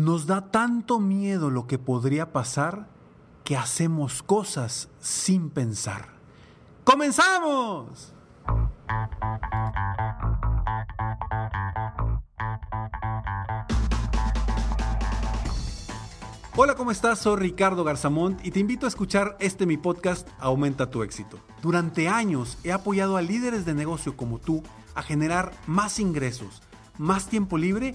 Nos da tanto miedo lo que podría pasar que hacemos cosas sin pensar. ¡Comenzamos! Hola, ¿cómo estás? Soy Ricardo Garzamont y te invito a escuchar este mi podcast Aumenta tu éxito. Durante años he apoyado a líderes de negocio como tú a generar más ingresos, más tiempo libre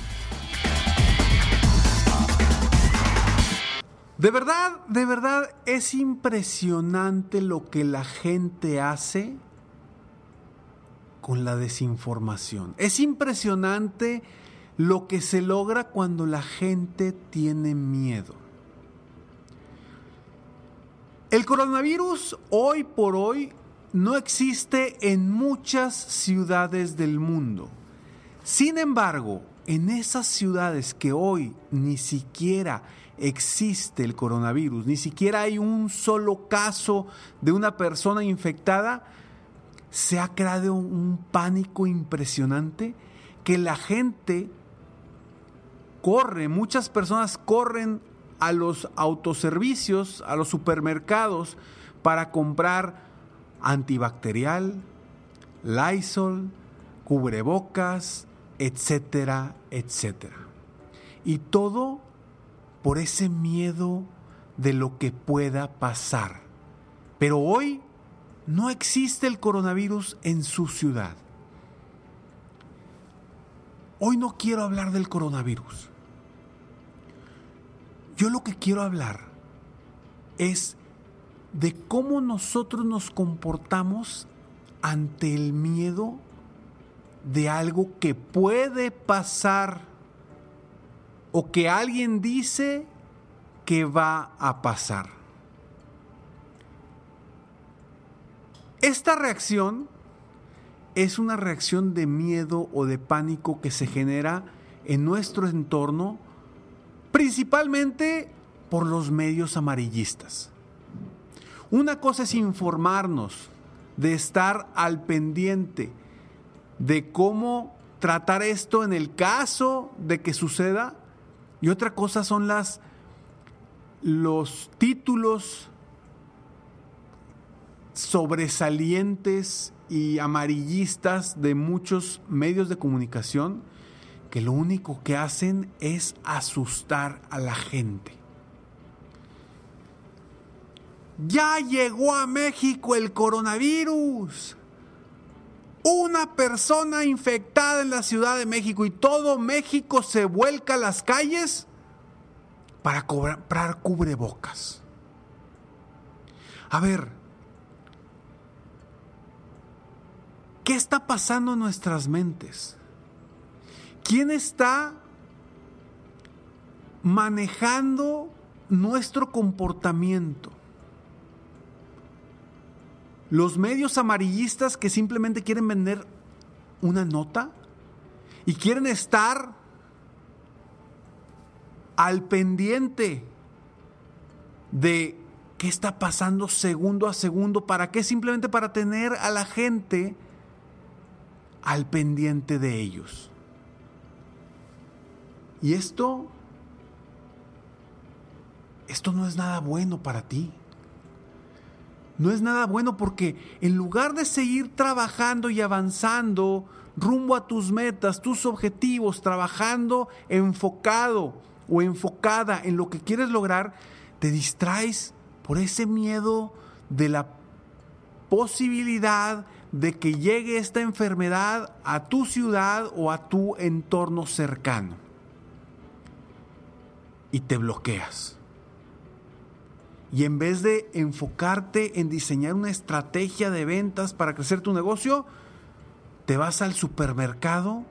De verdad, de verdad es impresionante lo que la gente hace con la desinformación. Es impresionante lo que se logra cuando la gente tiene miedo. El coronavirus hoy por hoy no existe en muchas ciudades del mundo. Sin embargo, en esas ciudades que hoy ni siquiera existe el coronavirus, ni siquiera hay un solo caso de una persona infectada, se ha creado un pánico impresionante que la gente corre, muchas personas corren a los autoservicios, a los supermercados para comprar antibacterial, Lysol, cubrebocas, etcétera, etcétera. Y todo por ese miedo de lo que pueda pasar. Pero hoy no existe el coronavirus en su ciudad. Hoy no quiero hablar del coronavirus. Yo lo que quiero hablar es de cómo nosotros nos comportamos ante el miedo de algo que puede pasar o que alguien dice que va a pasar. Esta reacción es una reacción de miedo o de pánico que se genera en nuestro entorno, principalmente por los medios amarillistas. Una cosa es informarnos, de estar al pendiente de cómo tratar esto en el caso de que suceda, y otra cosa son las los títulos sobresalientes y amarillistas de muchos medios de comunicación que lo único que hacen es asustar a la gente. Ya llegó a México el coronavirus. Una persona infectada en la Ciudad de México y todo México se vuelca a las calles para comprar cubrebocas. A ver, ¿qué está pasando en nuestras mentes? ¿Quién está manejando nuestro comportamiento? Los medios amarillistas que simplemente quieren vender una nota y quieren estar al pendiente de qué está pasando segundo a segundo. ¿Para qué? Simplemente para tener a la gente al pendiente de ellos. Y esto, esto no es nada bueno para ti. No es nada bueno porque en lugar de seguir trabajando y avanzando rumbo a tus metas, tus objetivos, trabajando enfocado o enfocada en lo que quieres lograr, te distraes por ese miedo de la posibilidad de que llegue esta enfermedad a tu ciudad o a tu entorno cercano. Y te bloqueas. Y en vez de enfocarte en diseñar una estrategia de ventas para crecer tu negocio, te vas al supermercado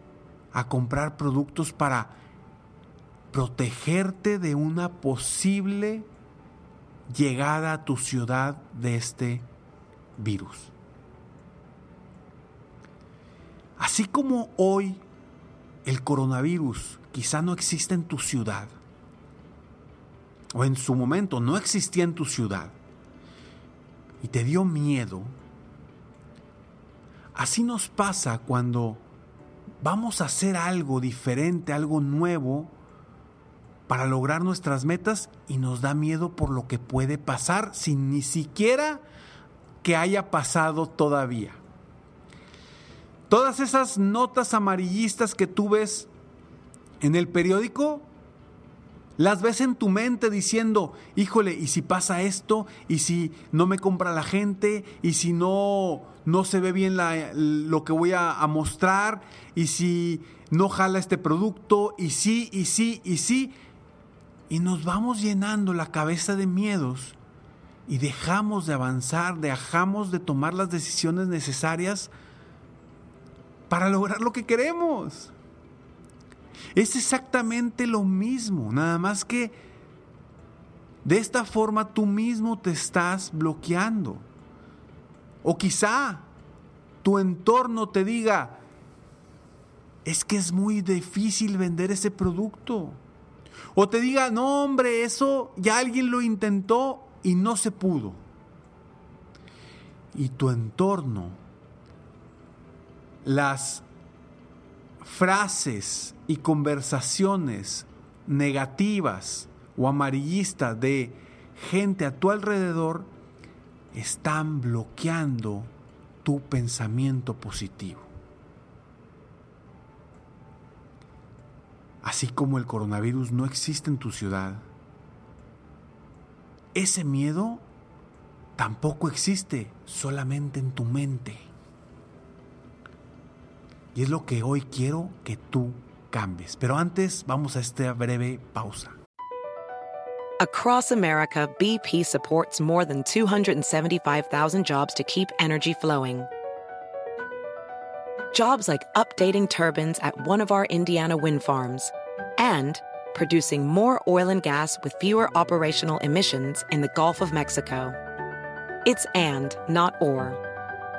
a comprar productos para protegerte de una posible llegada a tu ciudad de este virus. Así como hoy el coronavirus quizá no existe en tu ciudad, o en su momento no existía en tu ciudad, y te dio miedo, así nos pasa cuando vamos a hacer algo diferente, algo nuevo, para lograr nuestras metas y nos da miedo por lo que puede pasar sin ni siquiera que haya pasado todavía. Todas esas notas amarillistas que tú ves en el periódico, las ves en tu mente diciendo, híjole, ¿y si pasa esto? ¿Y si no me compra la gente? ¿Y si no, no se ve bien lo que voy a, a mostrar? ¿Y si no jala este producto? ¿Y sí, y sí, y sí? y nos vamos llenando la cabeza de miedos y dejamos de avanzar, dejamos de tomar las decisiones necesarias para lograr lo que queremos. Es exactamente lo mismo, nada más que de esta forma tú mismo te estás bloqueando. O quizá tu entorno te diga, es que es muy difícil vender ese producto. O te diga, no hombre, eso ya alguien lo intentó y no se pudo. Y tu entorno, las frases y conversaciones negativas o amarillistas de gente a tu alrededor están bloqueando tu pensamiento positivo. Así como el coronavirus no existe en tu ciudad, ese miedo tampoco existe solamente en tu mente. Y es lo que hoy quiero que tú cambies. Pero antes vamos a esta breve pausa. Across America, BP supports more than 275,000 jobs to keep energy flowing. Jobs like updating turbines at one of our Indiana wind farms and producing more oil and gas with fewer operational emissions in the Gulf of Mexico. It's and, not or.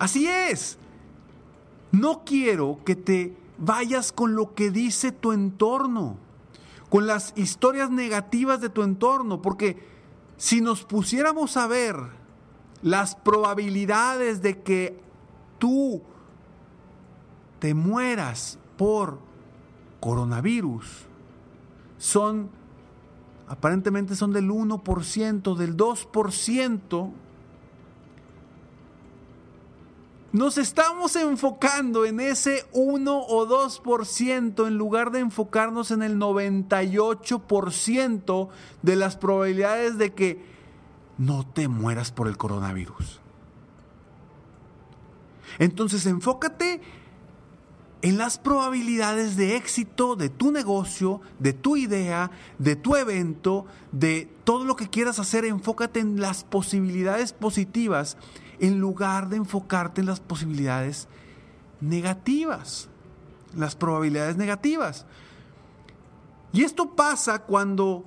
Así es. No quiero que te vayas con lo que dice tu entorno, con las historias negativas de tu entorno, porque si nos pusiéramos a ver las probabilidades de que tú te mueras por coronavirus, son, aparentemente son del 1%, del 2%, nos estamos enfocando en ese 1 o 2% en lugar de enfocarnos en el 98% de las probabilidades de que no te mueras por el coronavirus. Entonces enfócate en las probabilidades de éxito de tu negocio, de tu idea, de tu evento, de todo lo que quieras hacer. Enfócate en las posibilidades positivas en lugar de enfocarte en las posibilidades negativas, las probabilidades negativas. Y esto pasa cuando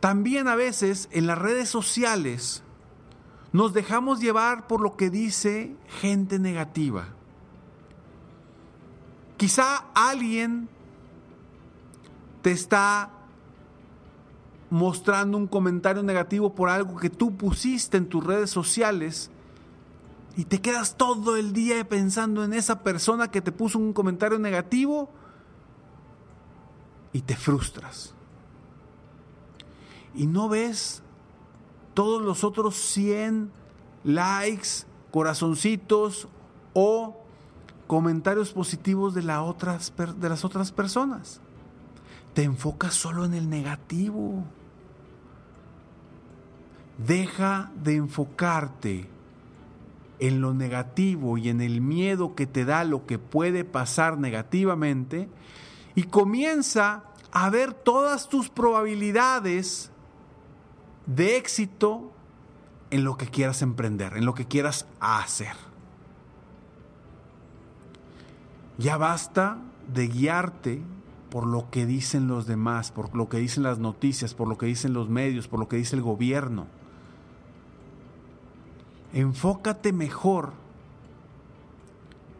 también a veces en las redes sociales nos dejamos llevar por lo que dice gente negativa. Quizá alguien te está mostrando un comentario negativo por algo que tú pusiste en tus redes sociales y te quedas todo el día pensando en esa persona que te puso un comentario negativo y te frustras. Y no ves todos los otros 100 likes, corazoncitos o comentarios positivos de, de las otras personas. Te enfocas solo en el negativo. Deja de enfocarte en lo negativo y en el miedo que te da lo que puede pasar negativamente y comienza a ver todas tus probabilidades de éxito en lo que quieras emprender, en lo que quieras hacer. Ya basta de guiarte por lo que dicen los demás, por lo que dicen las noticias, por lo que dicen los medios, por lo que dice el gobierno. Enfócate mejor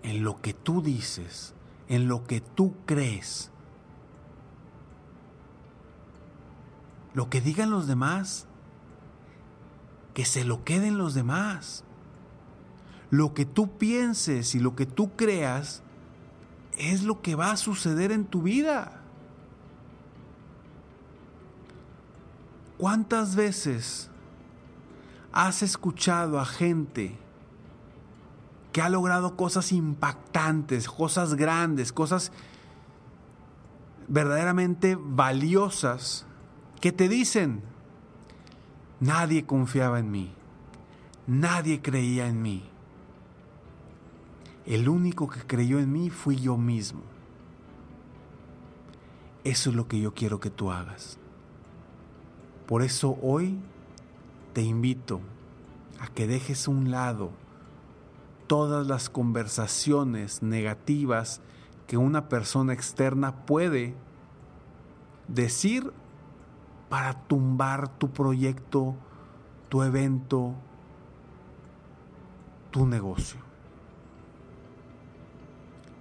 en lo que tú dices, en lo que tú crees. Lo que digan los demás, que se lo queden los demás. Lo que tú pienses y lo que tú creas es lo que va a suceder en tu vida. ¿Cuántas veces has escuchado a gente que ha logrado cosas impactantes, cosas grandes, cosas verdaderamente valiosas, que te dicen, nadie confiaba en mí, nadie creía en mí. El único que creyó en mí fui yo mismo. Eso es lo que yo quiero que tú hagas. Por eso hoy te invito a que dejes a un lado todas las conversaciones negativas que una persona externa puede decir para tumbar tu proyecto, tu evento, tu negocio.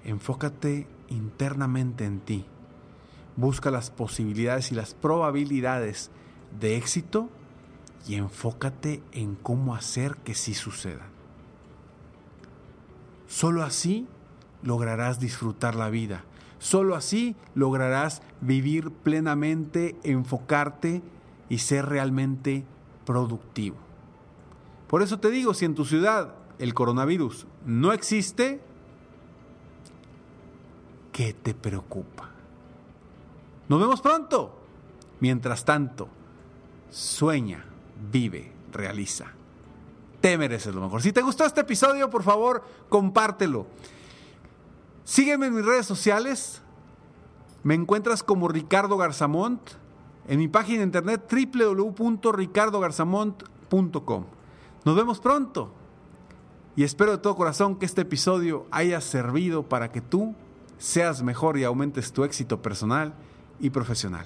Enfócate internamente en ti. Busca las posibilidades y las probabilidades de éxito y enfócate en cómo hacer que sí suceda. Solo así lograrás disfrutar la vida. Solo así lograrás vivir plenamente, enfocarte y ser realmente productivo. Por eso te digo, si en tu ciudad el coronavirus no existe, ¿qué te preocupa? Nos vemos pronto. Mientras tanto, sueña, vive, realiza. Te mereces lo mejor. Si te gustó este episodio, por favor, compártelo. Sígueme en mis redes sociales. Me encuentras como Ricardo Garzamont en mi página de internet www.ricardogarzamont.com. Nos vemos pronto Y espero de todo corazón que este episodio haya servido para que tú seas mejor y aumentes tu éxito personal y profesional.